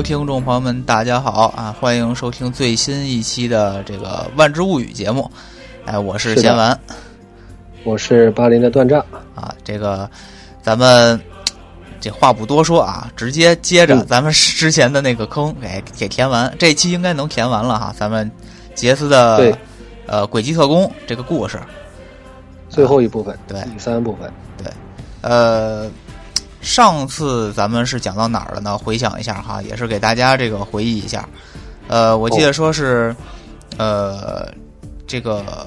Hello，听众朋友们，大家好啊！欢迎收听最新一期的这个《万之物语》节目。哎，我是贤完，我是巴林的断账啊。这个咱们这话不多说啊，直接接着咱们之前的那个坑给给填完。这期应该能填完了哈。咱们杰斯的呃《诡计特工》这个故事最后一部分，对第三部分，对呃。上次咱们是讲到哪儿了呢？回想一下哈，也是给大家这个回忆一下。呃，我记得说是，呃，这个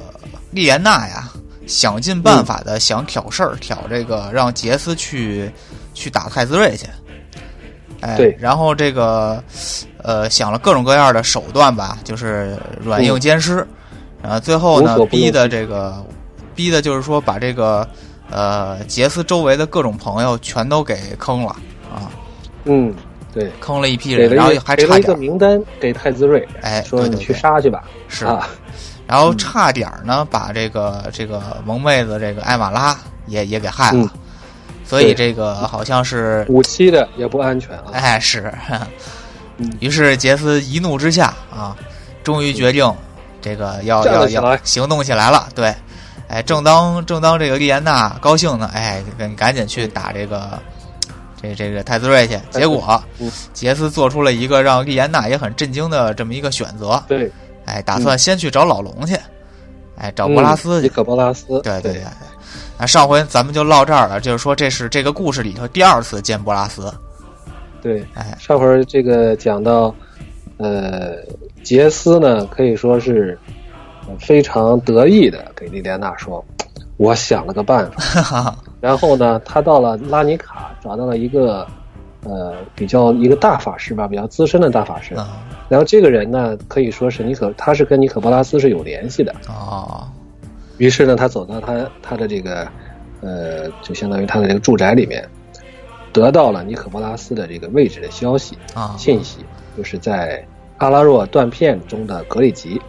莉莲娜呀，想尽办法的想挑事儿，挑这个让杰斯去去打太子睿去。哎，对。然后这个呃，想了各种各样的手段吧，就是软硬兼施。然后最后呢，逼的这个，逼的就是说把这个。呃，杰斯周围的各种朋友全都给坑了啊！嗯，对，坑了一批人，然后还差一个名单给太子睿，哎，说你去杀去吧，是啊。然后差点呢，把这个这个萌妹子这个艾玛拉也也给害了，所以这个好像是五七的也不安全啊。哎，是。于是杰斯一怒之下啊，终于决定这个要要要行动起来了，对。哎，正当正当这个莉安娜高兴呢，哎，赶赶紧去打这个这这个太子睿去。结果杰斯做出了一个让莉安娜也很震惊的这么一个选择。对，哎，打算先去找老龙去，哎，找波拉斯去。可波拉斯。对对对对。那上回咱们就唠这儿了，就是说这是这个故事里头第二次见波拉斯。对，哎，上回这个讲到，呃，杰斯呢可以说是。非常得意的给莉莲娜说：“我想了个办法。”然后呢，他到了拉尼卡，找到了一个呃比较一个大法师吧，比较资深的大法师。然后这个人呢，可以说是尼可，他是跟尼可波拉斯是有联系的。哦。于是呢，他走到他他的这个呃，就相当于他的这个住宅里面，得到了尼可波拉斯的这个位置的消息啊信息，就是在阿拉若断片中的格里吉。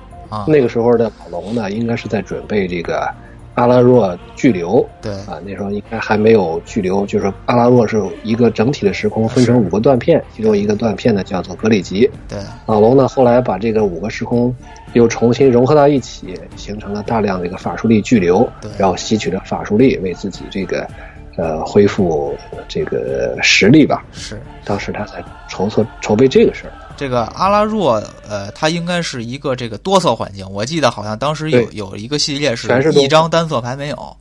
那个时候的老龙呢，应该是在准备这个阿拉若巨流。对。啊，那时候应该还没有巨流，就是阿拉若是一个整体的时空，分成五个断片，其中一个断片呢叫做格里吉。对，老龙呢后来把这个五个时空又重新融合到一起，形成了大量的一个法术力巨流，然后吸取了法术力，为自己这个呃恢复这个实力吧。是，当时他在筹措筹备这个事儿。这个阿拉若，呃，它应该是一个这个多色环境。我记得好像当时有有一个系列是一张单色牌没有。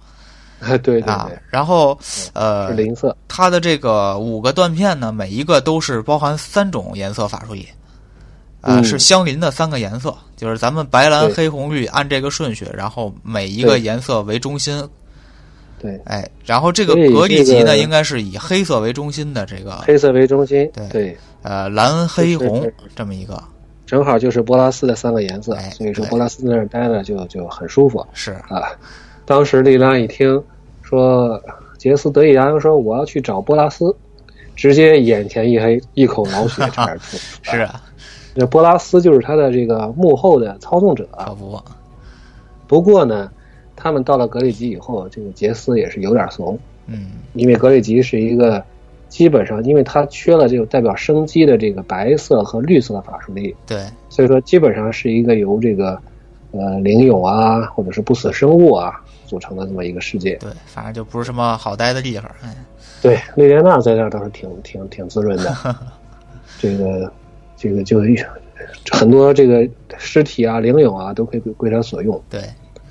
对啊，然后呃，是零色。它的这个五个断片呢，每一个都是包含三种颜色法术力，啊，是相邻的三个颜色，就是咱们白蓝黑红绿按这个顺序，然后每一个颜色为中心。对，哎，然后这个格力级呢，应该是以黑色为中心的这个。黑色为中心，对，呃，蓝黑红这么一个，正好就是波拉斯的三个颜色，所以说波拉斯在那儿待着就就很舒服。是啊，当时莉拉一听说杰斯得意洋洋说我要去找波拉斯，直接眼前一黑，一口老血差点吐。是啊，这波拉斯就是他的这个幕后的操纵者。可不，不过呢。他们到了格里吉以后，这个杰斯也是有点怂，嗯，因为格里吉是一个基本上，因为他缺了这个代表生机的这个白色和绿色的法术力，对，所以说基本上是一个由这个呃灵勇啊，或者是不死生物啊组成的这么一个世界，对，反正就不是什么好待的地方，哎，对，莉莲娜在这倒是挺挺挺滋润的，这个这个就很多这个尸体啊、灵勇啊都可以归他所用，对。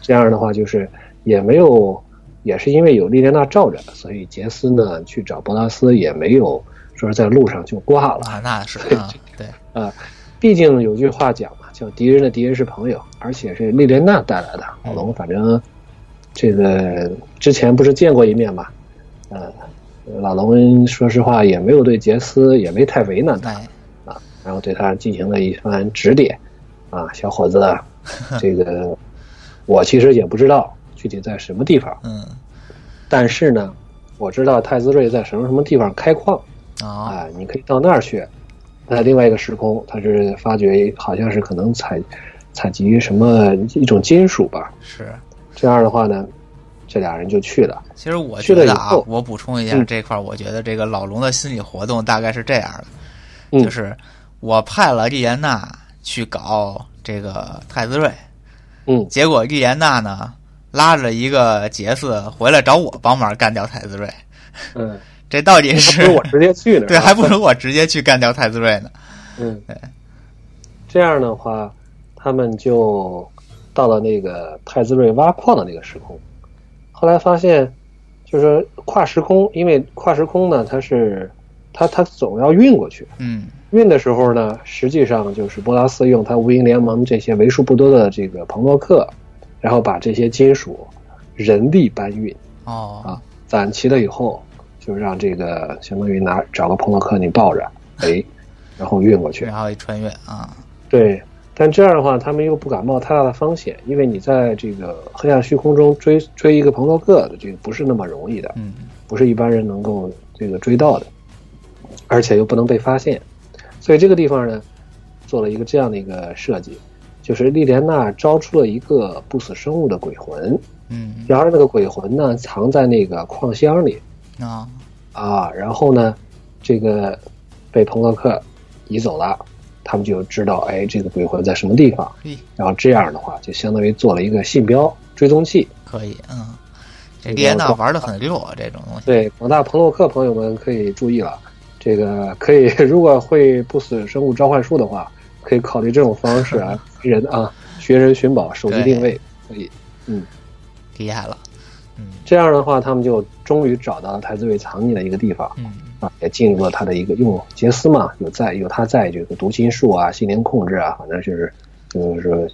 这样的话，就是也没有，也是因为有莉莲娜罩着，所以杰斯呢去找博拉斯也没有说是在路上就挂了。啊，那是对啊，毕竟有句话讲嘛，叫敌人的敌人是朋友，而且是莉莲娜带来的。老龙反正这个之前不是见过一面嘛，呃，老龙说实话也没有对杰斯也没太为难他啊，然后对他进行了一番指点啊，小伙子，这个。我其实也不知道具体在什么地方，嗯，但是呢，我知道太子睿在什么什么地方开矿，啊，你可以到那儿去，在另外一个时空，他是发掘，好像是可能采采集什么一种金属吧，是。这样的话呢，这俩人就去了。其实我觉得啊，我补充一下这块儿，我觉得这个老龙的心理活动大概是这样的，嗯。就是我派了丽莲娜去搞这个太子睿，嗯结果莉莲娜呢拉着一个杰斯回来找我帮忙干掉太子睿，嗯，这到底还是不如我直接去呢。对，还不如我直接去干掉太子睿呢。嗯对，这样的话，他们就到了那个太子睿挖矿的那个时空。后来发现，就是跨时空，因为跨时空呢，它是它它总要运过去。嗯运的时候呢，实际上就是波拉斯用他无垠联盟这些为数不多的这个朋洛克，然后把这些金属人力搬运哦啊，攒齐了以后，就让这个相当于拿找个朋洛克你抱着，哎，然后运过去。然后一穿越啊，对，但这样的话，他们又不敢冒太大的风险，因为你在这个黑暗虚空中追追一个朋洛克的，这个不是那么容易的，嗯不是一般人能够这个追到的，而且又不能被发现，所以这个地方呢，做了一个这样的一个设计，就是莉莲娜招出了一个不死生物的鬼魂，嗯然而那个鬼魂呢藏在那个矿箱里啊啊，然后呢，这个被彭洛克移走了，他们就知道哎这个鬼魂在什么地方，然后这样的话就相当于做了一个信标追踪器。可以嗯，这这个莉莲娜玩的很溜啊，这种东西。对广大朋洛克朋友们可以注意了，这个可以 如果会不死生物召唤术的话，可以考虑这种方式 啊，人啊学人寻宝，手机定位可以。嗯。厉害了，嗯。这样的话，他们就终于找到了太子睿藏匿的一个地方嗯。啊，也进入了他的一个用杰斯嘛，有在有他在这个读心术啊、心灵控制啊，反正就是就是说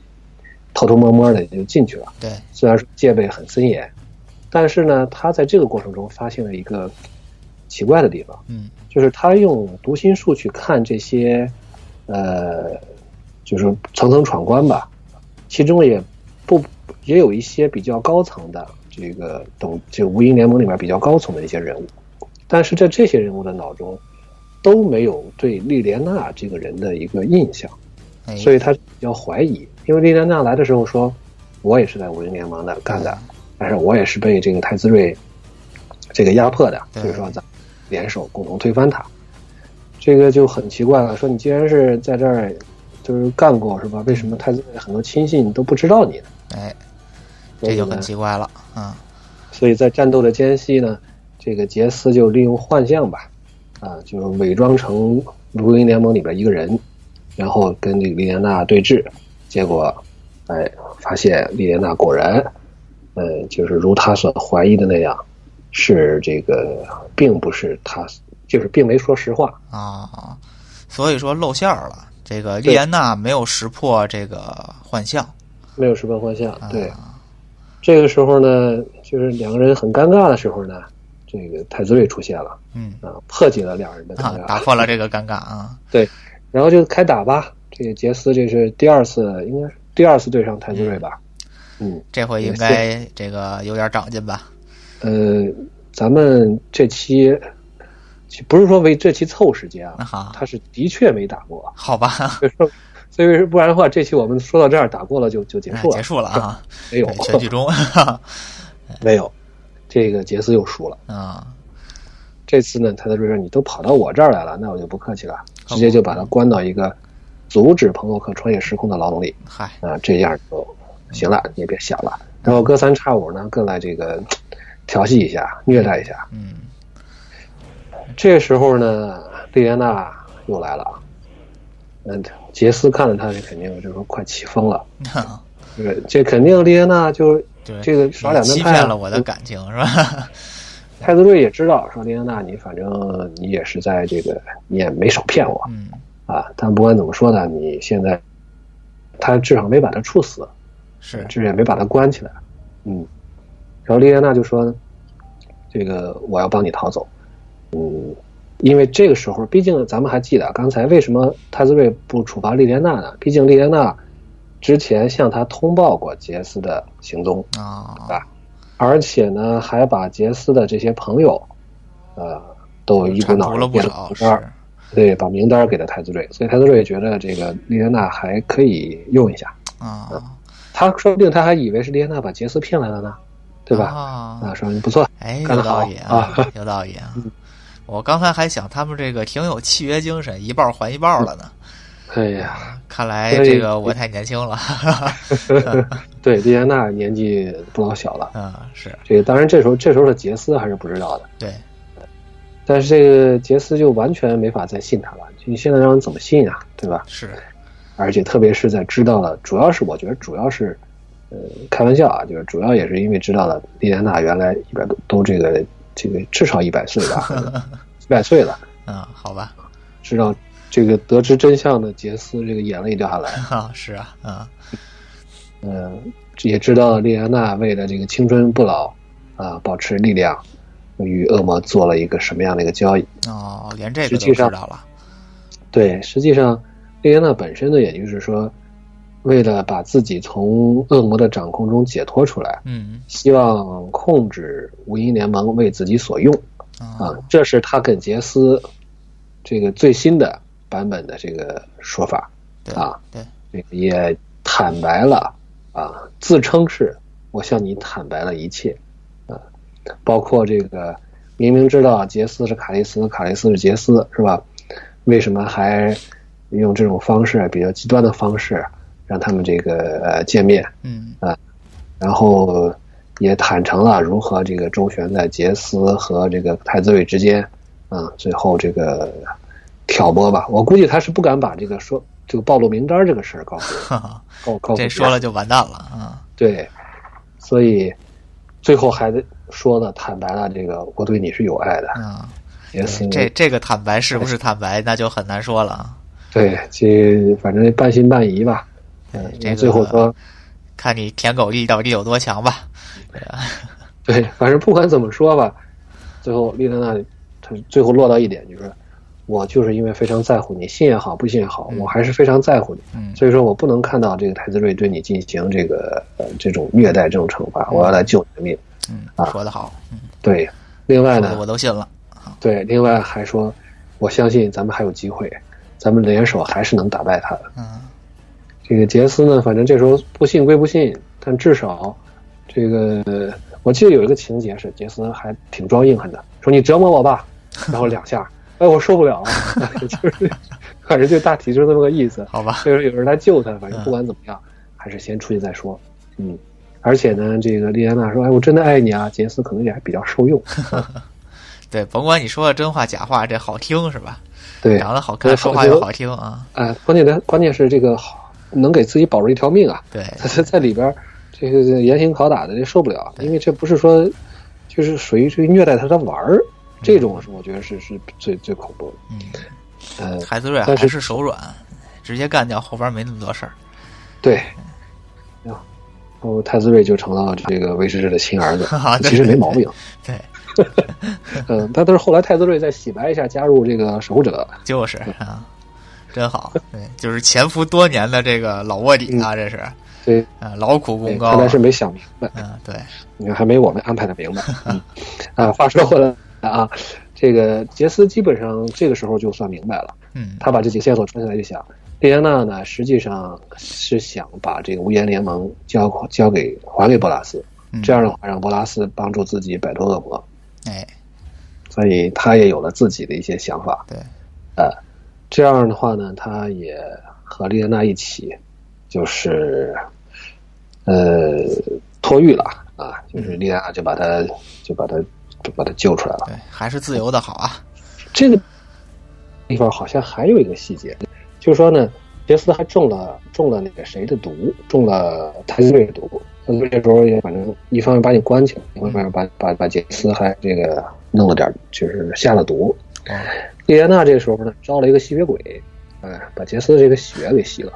偷偷摸摸的就进去了。对，虽然说戒备很森严，但是呢，他在这个过程中发现了一个奇怪的地方，嗯。就是他用读心术去看这些，呃，就是层层闯关吧，其中也不也有一些比较高层的这个等这个无垠联盟里面比较高层的一些人物，但是在这些人物的脑中都没有对莉莲娜这个人的一个印象。哎，所以他比较怀疑，因为莉莲娜来的时候说，我也是在无垠联盟的干的，但是我也是被这个太子睿这个压迫的，所以说咱联手共同推翻他。这个就很奇怪了，说你既然是在这儿就是干过是吧？为什么太子很多亲信都不知道你呢？哎，这就很奇怪了，嗯所以在战斗的间隙呢，这个杰斯就利用幻象吧，啊，就是伪装成卢林联盟里边一个人，然后跟这个莉莲娜对峙，结果，哎，发现莉莲娜果然，呃，就是如他所怀疑的那样，是这个，并不是他，就是并没说实话。啊，所以说露馅儿了。这个莉安娜没有识破这个幻象，没有识破幻象，啊、对。这个时候呢，就是两个人很尴尬的时候呢，这个太子睿出现了，嗯啊，破解了两人的尴啊尬，，打破了这个尴尬啊，对，然后就开打吧。这个杰斯这是第二次，应该是第二次对上太子睿吧？嗯，这回应该这个有点长进吧？呃，咱们这期不是说为这期凑时间啊，他是的确没打过，好吧，所以说所以不然的话，这期我们说到这儿打过了就就结束了，哎结束了啊，没有。对全剧终，没有，这个杰斯又输了。啊，这次呢，他的瑞瑞你都跑到我这儿来了，那我就不客气了，直接就把他关到一个阻止朋洛克穿越时空的牢笼里。嗨，啊，这样就行了，你也别想了。然后隔三差五呢，更来这个调戏一下、虐待一下。嗯这时候呢，莉莲娜又来了。嗯，杰斯看着他，这肯定就是说快气疯了。哈 这个这肯定莉莲娜就对，这个耍两面派啊骗了我的感情是吧？太子睿也知道，说莉莲娜你反正你也是在这个你也没少骗我嗯啊。但不管怎么说呢，你现在他至少没把他处死。是，至少也没把他关起来。嗯，然后莉莲娜就说：“这个我要帮你逃走。”嗯，因为这个时候，毕竟咱们还记得刚才为什么太子瑞不处罚莉莲娜呢？毕竟莉莲娜之前向他通报过杰斯的行踪，啊吧而且呢，还把杰斯的这些朋友，呃，都一股脑儿编了少，名单对，把名单给了太子瑞，所以太子瑞觉得这个莉莲娜还可以用一下。啊，他说不定他还以为是莉莲娜把杰斯骗来了呢，对吧？啊啊，说你不错，哎，有道理啊有道理啊。我刚才还想他们这个挺有契约精神，一半还一半了呢。哎呀，看来这个我太年轻了。对，丽安娜年纪不老小了。嗯，是这个。当然，这时候这时候的杰斯还是不知道的。对，但是这个杰斯就完全没法再信他了。你现在让人怎么信啊？对吧？是。而且特别是在知道了，主要是我觉得主要是，呃，开玩笑啊，就是主要也是因为知道了莉安娜原来一百多都这个这个至少一百岁吧，一百岁了。嗯，好吧。知道。这个得知真相的杰斯，这个眼泪掉下来 啊！是啊，啊，嗯，也知道莉安娜为了这个青春不老啊，保持力量，与恶魔做了一个什么样的一个交易？哦，连这个都知道了。对，实际上，莉安娜本身呢，也就是说，为了把自己从恶魔的掌控中解脱出来，嗯，希望控制无垠联盟为自己所用。啊，这是他跟杰斯这个最新的。版本的这个说法。啊，对，也坦白了啊，自称是我向你坦白了一切。啊，包括这个明明知道杰斯是卡利斯，卡利斯是杰斯，是吧？为什么还用这种方式比较极端的方式让他们这个见面？嗯啊，然后也坦诚了如何这个周旋在杰斯和这个太子伟之间啊，最后这个。挑拨吧，我估计他是不敢把这个说这个暴露名单这个事儿告诉 告告诉这说了就完蛋了啊！对，所以最后还得说的坦白了，这个我对你是有爱的啊。这这个坦白是不是坦白，那就很难说了。对，这反正半信半疑吧。嗯，这最后说，看你舔狗力到底有多强吧。对，反正不管怎么说吧，最后丽娜娜她最后落到一点就是。我就是因为非常在乎你，信也好，不信也好，我还是非常在乎你。嗯，所以说我不能看到这个太子睿对你进行这个呃这种虐待、这种惩罚，我要来救你的命。嗯，啊，说得好。嗯，对。另外呢，我都信了。对，另外还说，我相信咱们还有机会，咱们联手还是能打败他的。嗯，这个杰斯呢，反正这时候不信归不信，但至少这个我记得有一个情节是杰斯还挺装硬汉的，说你折磨我吧，然后两下。哎，我受不了了，就是，反正就大体就是这么个意思。好吧，就是有人来救他，反正不管怎么样，还是先出去再说。嗯，而且呢，这个莉安娜说：“哎，我真的爱你啊。”杰斯可能也还比较受用。对，甭管你说的真话假话，这好听是吧？对，长得好看，说话又好听啊。哎，关键的关键是这个好，能给自己保住一条命啊。对，在在里边，这个严刑拷打的，这受不了，因为这不是说，就是属于这个虐待他的玩儿。这种是我觉得是是最最恐怖的。嗯，呃，海子睿还是手软，直接干掉，后边没那么多事儿。对，然后太子睿就成了这个维持者的亲儿子，其实没毛病。对，嗯，但都是后来太子睿再洗白一下，加入这个守护者。就是啊，真好。对，就是潜伏多年的这个老卧底啊，这是。对，啊，劳苦功高。看来是没想明白。嗯，对，你看还没我们安排的明白。啊，话说回来。啊，这个杰斯基本上这个时候就算明白了。嗯，他把这几个线索串起来，就想，莉安娜呢，实际上是想把这个无言联盟交交给还给波拉斯，这样的话让波拉斯帮助自己摆脱恶魔。哎，所以他也有了自己的一些想法。对，呃，这样的话呢，他也和丽安娜一起，就是呃脱狱了啊，就是丽安娜就把他就把他。就把他救出来了。对，还是自由的好啊。这个地方好像还有一个细节，就是说呢，杰斯还中了中了那个谁的毒，中了太子睿的毒。那这时候也反正一方面把你关起来，一方面把把把杰斯还这个弄了点，就是下了毒。莉安娜这个时候呢，招了一个吸血鬼，哎，把杰斯的这个血给吸了。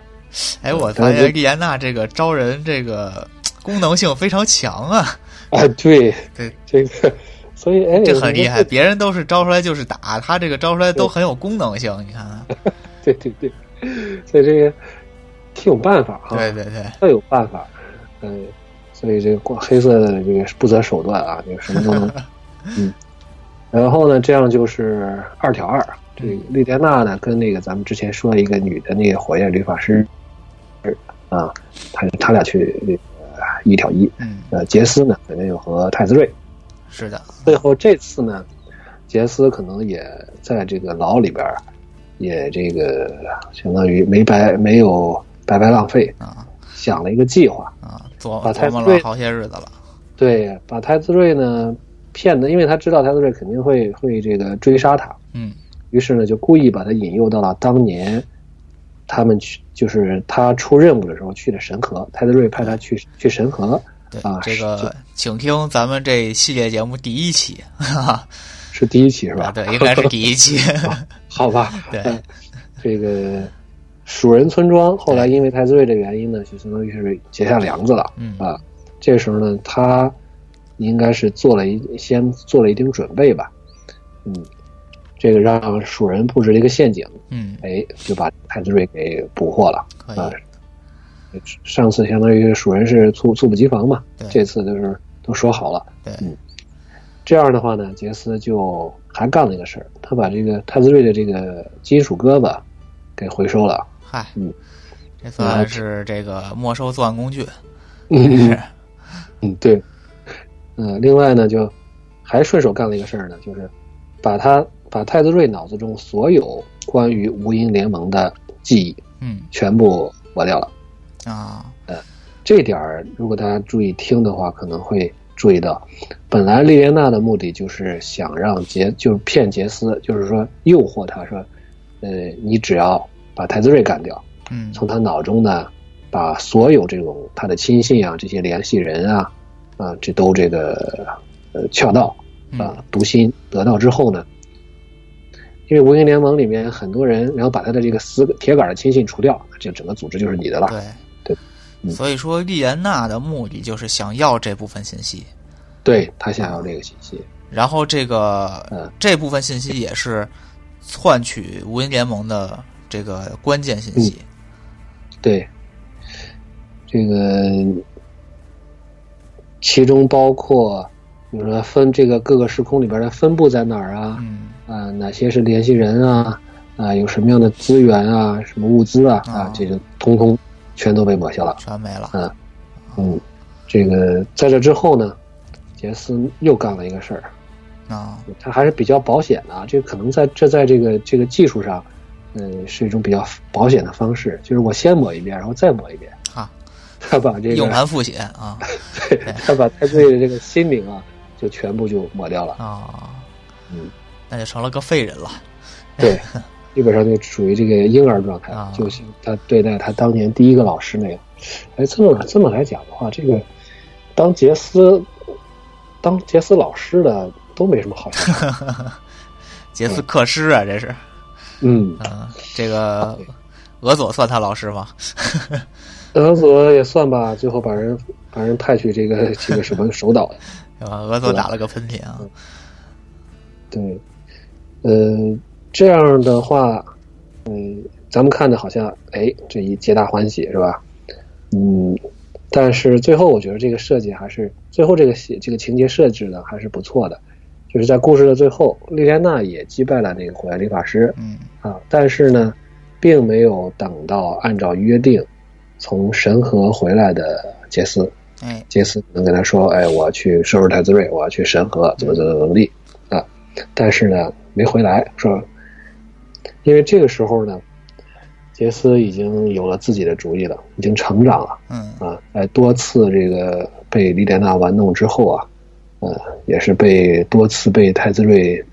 哎，我发现莉安娜这个招人这个功能性非常强啊。啊，对对，这个。所以，哎，这很厉害。别人都是招出来就是打，他这个招出来都很有功能性。你看看，对对对，所以这个挺有办法哈。对对对，特有办法。嗯，所以这个光黑色的这个不择手段啊，这个什么都能。嗯，然后呢，这样就是二挑二。这个莉莲娜呢，跟那个咱们之前说一个女的那个火焰律法师，啊，他他俩去那个一挑一。嗯。呃，杰斯呢，肯定又和太子睿。是的，最后这次呢，杰斯可能也在这个牢里边，也这个相当于没白没有白白浪费，啊想了一个计划，啊，琢把太子睿琢磨了好些日子了。对，把太子睿呢骗的，因为他知道太子睿肯定会会这个追杀他，嗯于是呢就故意把他引诱到了当年他们去，就是他出任务的时候去的神河，太子睿派他去去神河，对，啊这个请听咱们这系列节目第一期，哈哈，是第一期是吧？啊，对，应该是第一期。好吧，对嗯这个蜀人村庄后来因为太子睿的原因呢，就相当于是结下梁子了嗯啊。这时候呢，他应该是做了一先做了一定准备吧，嗯，这个让蜀人布置了一个陷阱，嗯，哎，就把太子睿给捕获了啊以。。上次相当于蜀人是猝猝不及防嘛对，这次就是都说好了。对，嗯这样的话呢，杰斯就还干了一个事儿，他把这个太子睿的这个金属胳膊给回收了。嗨，嗯这算是这个没收作案工具。嗯，对。呃，另外呢，就还顺手干了一个事儿呢，就是把他把太子睿脑子中所有关于无垠联盟的记忆嗯全部抹掉了。啊，呃这点儿，如果大家注意听的话，可能会注意到，本来莉莲娜的目的就是想让杰，就是骗杰斯，就是说诱惑他说，呃，你只要把太子睿干掉，嗯从他脑中呢，把所有这种他的亲信啊，这些联系人啊，啊，这都这个呃撬到嗯啊，读心得到之后呢，因为无垠联盟里面很多人，然后把他的这个死铁杆的亲信除掉，这整个组织就是你的了。对对嗯所以说，莉莲娜的目的就是想要这部分信息，对他想要这个信息。然后这个、嗯这部分信息也是换取无垠联盟的这个关键信息。对，这个其中包括，比如说分这个各个时空里边的分布在哪儿啊？嗯啊，哪些是联系人啊？啊，有什么样的资源啊？什么物资啊？啊啊，这就通通全都被抹消了。全没了。嗯嗯，这个在这之后呢，杰斯又干了一个事儿，啊，他还是比较保险的啊。这可能在这在这个这个技术上，嗯，是一种比较保险的方式，就是我先抹一遍，然后再抹一遍。哈，他把这个硬盘复写啊 对，他把太子睿的这个心灵啊，就全部就抹掉了。啊，嗯，那就成了个废人了。对，基本上就属于这个婴儿状态，啊就是他对待他当年第一个老师那样。哎，这么这么来讲的话，这个当杰斯当杰斯老师的都没什么好。杰斯克师啊，这是。嗯，嗯，这个俄佐算他老师吗？俄佐也算吧，最后把人把人派去这个这个什么首岛。对吧？俄佐打了个喷嚏啊。对，呃，这样的话，嗯，咱们看着好像，哎，这一皆大欢喜是吧？嗯，但是最后我觉得这个设计还是最后这个写这个情节设置呢还是不错的，就是在故事的最后，莉莲娜也击败了那个火焰理发师嗯啊，但是呢，并没有等到按照约定从神河回来的杰斯，哎，杰斯能跟他说：“哎，我要去收拾太子睿，我要去神河，怎么怎么怎么地啊？”但是呢，没回来，说，因为这个时候呢，杰斯已经有了自己的主意了，已经成长了嗯啊。哎多次这个被莉莲娜玩弄之后啊，呃，也是被多次被太子睿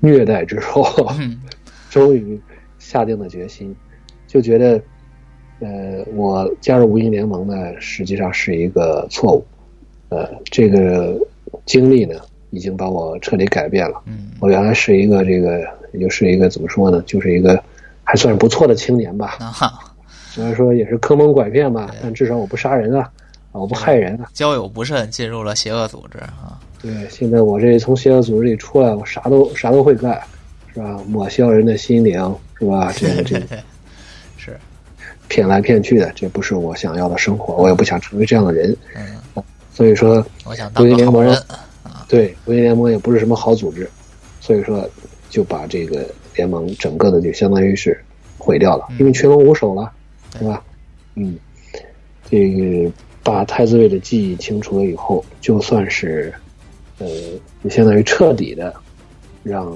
虐待之后，嗯 终于下定了决心，就觉得，呃，我加入无印联盟呢，实际上是一个错误，呃，这个经历呢，已经把我彻底改变了。嗯我原来是一个这个，也就是一个怎么说呢，就是一个还算是不错的青年吧。啊哈，虽然说也是坑蒙拐骗吧，但至少我不杀人啊，啊，我不害人啊。交友不慎进入了邪恶组织啊。对，现在我这从邪恶组织里出来，我啥都啥都会干，是吧？抹消人的心灵，是吧？这个这个。是，骗来骗去的，这不是我想要的生活，我也不想成为这样的人。嗯，所以说，我想当个好人。对国际联盟也不是什么好组织，所以说就把这个联盟整个的就相当于是毁掉了，嗯因为群龙无首了，对对吧？嗯，这个把太子位的记忆清除了以后，就算是呃，就相当于彻底的让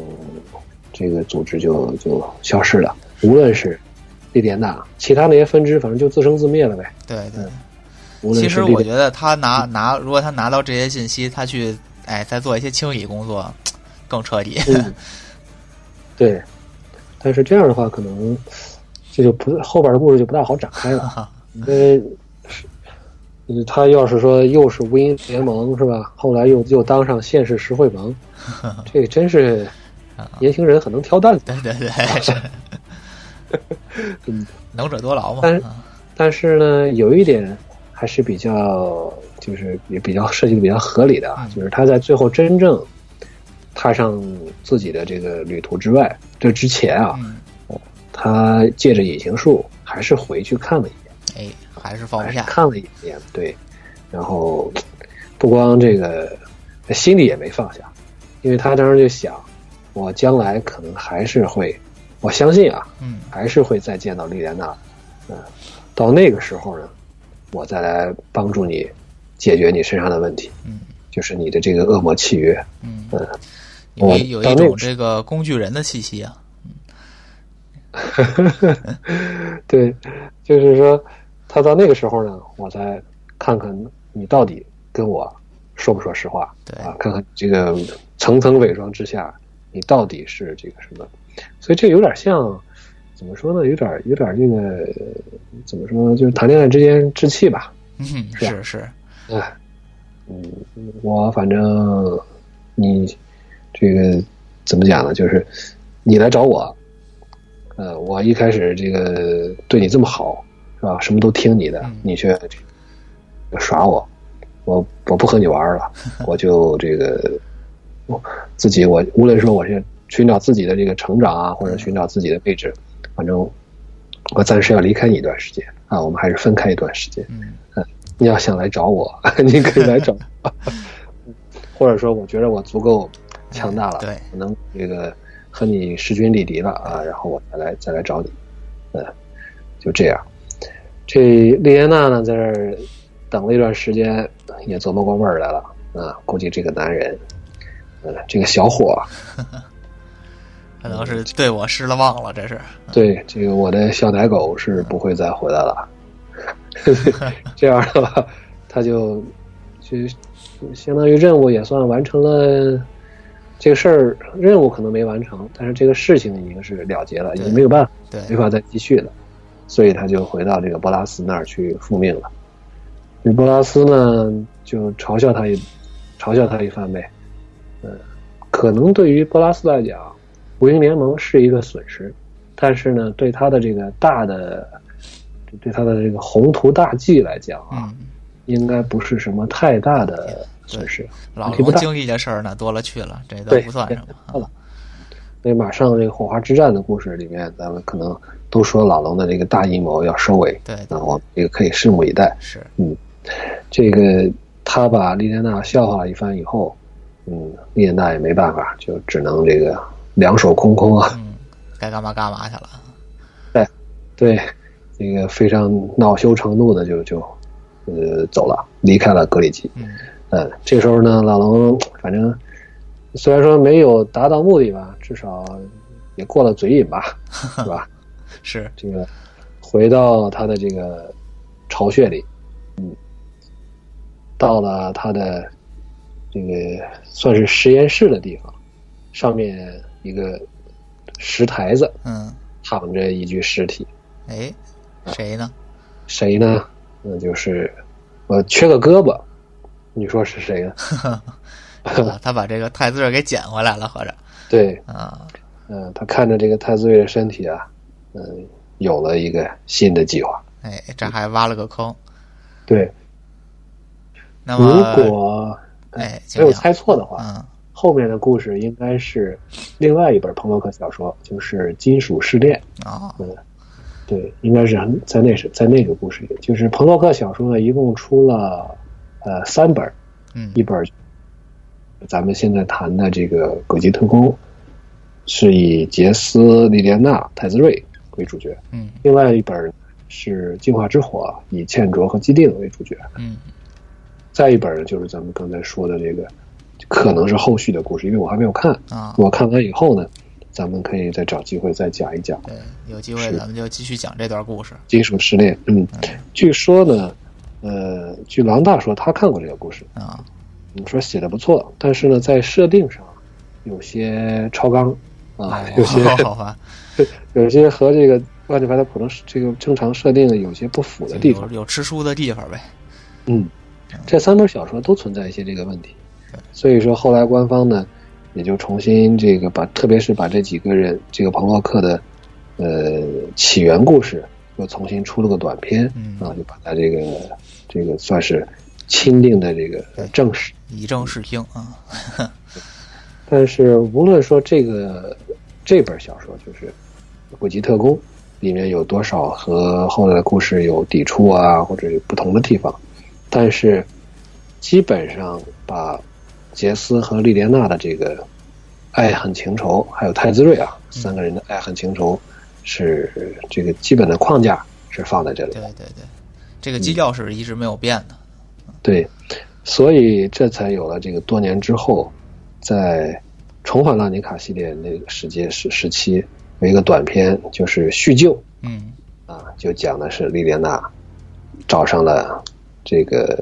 这个组织就就消失了。无论是利典娜，其他那些分支，反正就自生自灭了呗。对对。其实我觉得他拿拿，如果他拿到这些信息，他去哎再做一些清理工作，更彻底。嗯，对。但是这样的话，可能这就不后边的故事就不大好展开了，因为他要是说又是无因联盟是吧？后来又又当上县市石会盟，这个真是年轻人很能挑担子。对对对，是。嗯，能者多劳嘛。但是啊。但是呢，有一点还是比较，就是也比较设计的比较合理的啊，嗯。就是他在最后真正踏上自己的这个旅途之外，这之前啊，嗯，他借着隐形术还是回去看了一眼，哎，还是放下。是看了一眼，对，然后不光这个心里也没放下，因为他当时就想，我将来可能还是会，我相信啊，嗯还是会再见到莉莲娜，嗯，到那个时候呢，我再来帮助你解决你身上的问题，嗯就是你的这个恶魔契约，嗯，嗯，有我有一种这个工具人的气息啊。嗯对，就是说，他到那个时候呢，我再看看你到底跟我说不说实话，对啊，看看这个层层伪装之下，你到底是这个什么，所以这有点像，怎么说呢？有点有点这个怎么说呢？就是谈恋爱之间置气吧，嗯，是是是，哎，嗯，我反正你这个怎么讲呢？就是你来找我，呃，我一开始这个对你这么好，是吧？什么都听你的，嗯你却耍我，我我不和你玩了，我就这个我自己我无论说我是寻找自己的这个成长啊，或者寻找自己的位置，反正我暂时要离开你一段时间啊，我们还是分开一段时间。嗯你要想来找我，你可以来找我，或者说我觉得我足够强大了，对我能这个和你势均力敌了啊，然后我再来再来找你，嗯，就这样。这丽安娜呢，在这儿等了一段时间，也琢磨过味儿来了啊，估计这个男人，呃，这个小伙，可能是对我失了望了，这是。对这个我的小奶狗是不会再回来了。这样的话，他就就相当于任务也算完成了。这个事儿任务可能没完成，但是这个事情已经是了结了，已经没有办法，对，没法再继续了，所以他就回到这个波拉斯那儿去复命了。这波拉斯呢，就嘲笑他一嘲笑他一番呗。嗯，可能对于波拉斯来讲，无鹰联盟是一个损失，但是呢，对他的这个大的，对他的这个宏图大计来讲啊，嗯，应该不是什么太大的损失。老龙经历的事儿呢多了去了，这都不算什么。对了所以马上这个火花之战的故事里面，咱们可能都说老龙的这个大阴谋要收尾，对，那我们这个可以拭目以待。是，嗯这个他把莉莲娜笑话了一番以后，嗯，莉莲娜也没办法，就只能这个两手空空啊。嗯，该干嘛干嘛去了。对，对这个非常恼羞成怒的就就呃走了，离开了格里奇。嗯嗯，这时候呢，老龙反正虽然说没有达到目的吧，至少也过了嘴瘾吧，是吧？是，这个回到他的这个巢穴里，嗯，到了他的这个算是实验室的地方，上面一个石台子嗯，躺着一具尸体，哎，谁呢？谁呢？那就是我缺个胳膊，你说是谁呢？啊他把这个太子瑞给捡回来了，合着对，啊，嗯、他看着这个太子瑞的身体啊，嗯、有了一个新的计划。哎，这还挖了个坑。对，那么如，果哎，没有猜错的话，嗯，后面的故事应该是另外一本彭洛克小说，就是《金属试炼》。哦，对，应该是在那是在那个故事里，就是彭洛克小说呢，一共出了呃三本，嗯一本咱们现在谈的这个《诡计特工》，是以杰斯、莉莲娜、泰兹瑞为主角；嗯。另外一本是《进化之火》，以茜卓和基定为主角；嗯再一本呢，就是咱们刚才说的这个，可能是后续的故事，因为我还没有看。啊，我看完以后呢，咱们可以再找机会再讲一讲对，有机会咱们就继续讲这段故事。金属失恋。嗯，据说呢，呃，据狼大说他看过这个故事，啊，你，说写的不错，但是呢，在设定上有些超纲啊，有些好吧，有些和这个万智牌的普通这个正常设定有些不符的地方有。有吃书的地方呗。嗯，这三本小说都存在一些这个问题，所以说后来官方呢也就重新这个把，特别是把这几个人这个彭洛克的呃起源故事又重新出了个短篇嗯啊，就把它这个这个算是钦定的这个正史。以正视听啊，但是无论说这个这本小说就是《古籍特工》里面有多少和后来的故事有抵触啊，或者有不同的地方，但是基本上把杰斯和莉莲娜的这个爱恨情仇，还有泰兹瑞啊三个人的爱恨情仇，是这个基本的框架是放在这里。对对对，这个基调是一直没有变的。对，所以这才有了这个多年之后，在重返拉尼卡系列那个时间时时期，有一个短片，就是叙旧嗯啊，就讲的是莉莲娜找上了这个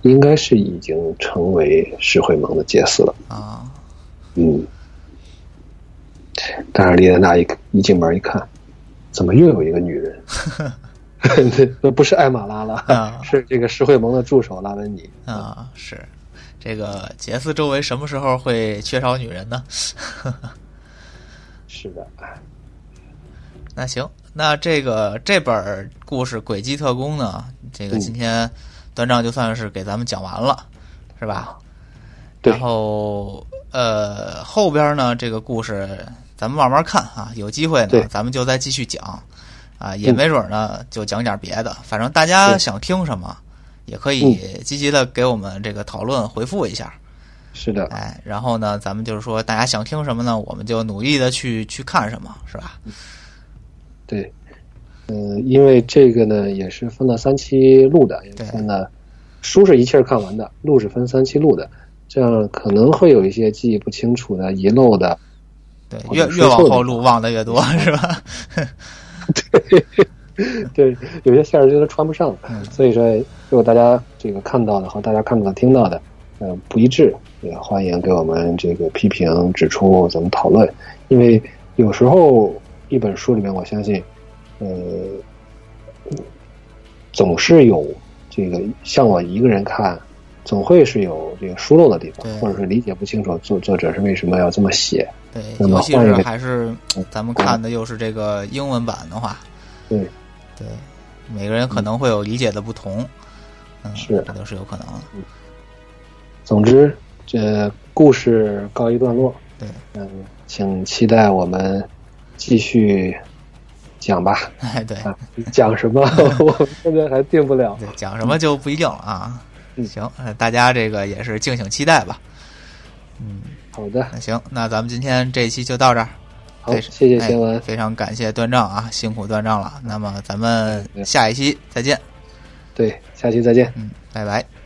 应该是已经成为石会盟的杰斯了，啊，嗯。但是丽莲娜一一进门一看，怎么又有一个女人？那不是艾玛拉了，啊 是这个石会盟的助手拉文尼。啊，是这个杰斯周围什么时候会缺少女人呢？是的，那行，那这个这本故事《诡计特工》呢，这个嗯今天端账就算是给咱们讲完了，是吧？对然后呃，后边呢这个故事咱们慢慢看啊，有机会呢咱们就再继续讲啊，也没准呢就讲点别的，反正大家想听什么，也可以积极的给我们这个讨论回复一下。是的，哎，然后呢，咱们就是说，大家想听什么呢？我们就努力的去去看什么，是吧？对，嗯、因为这个呢也是分了三期录的，也对分了书是一气儿看完的，录是分三期录的，这样可能会有一些记忆不清楚的、遗漏的，对，越越往后录忘的越多，是吧？对，对有些线儿就是穿不上，嗯所以说如果大家这个看到的和大家看到的、听到的，呃，不一致，也欢迎给我们这个批评指出，咱们讨论。因为有时候一本书里面，我相信，呃，总是有这个像我一个人看，总会是有这个疏漏的地方，或者是理解不清楚作作者是为什么要这么写。对，尤其是还是咱们看的又是这个英文版的话，对，对，每个人可能会有理解的不同，嗯，是这都是有可能的。总之，这故事告一段落。对，嗯，请期待我们继续讲吧。哎，对啊，讲什么 我们现在还定不了。对，讲什么就不一定了啊。嗯行，呃大家这个也是敬请期待吧。嗯，好的，那行，那咱们今天这一期就到这儿。好，谢谢哎贤文。非常感谢段丈啊，辛苦段丈了。那么咱们下一期再见。对，下期再见。嗯，拜拜。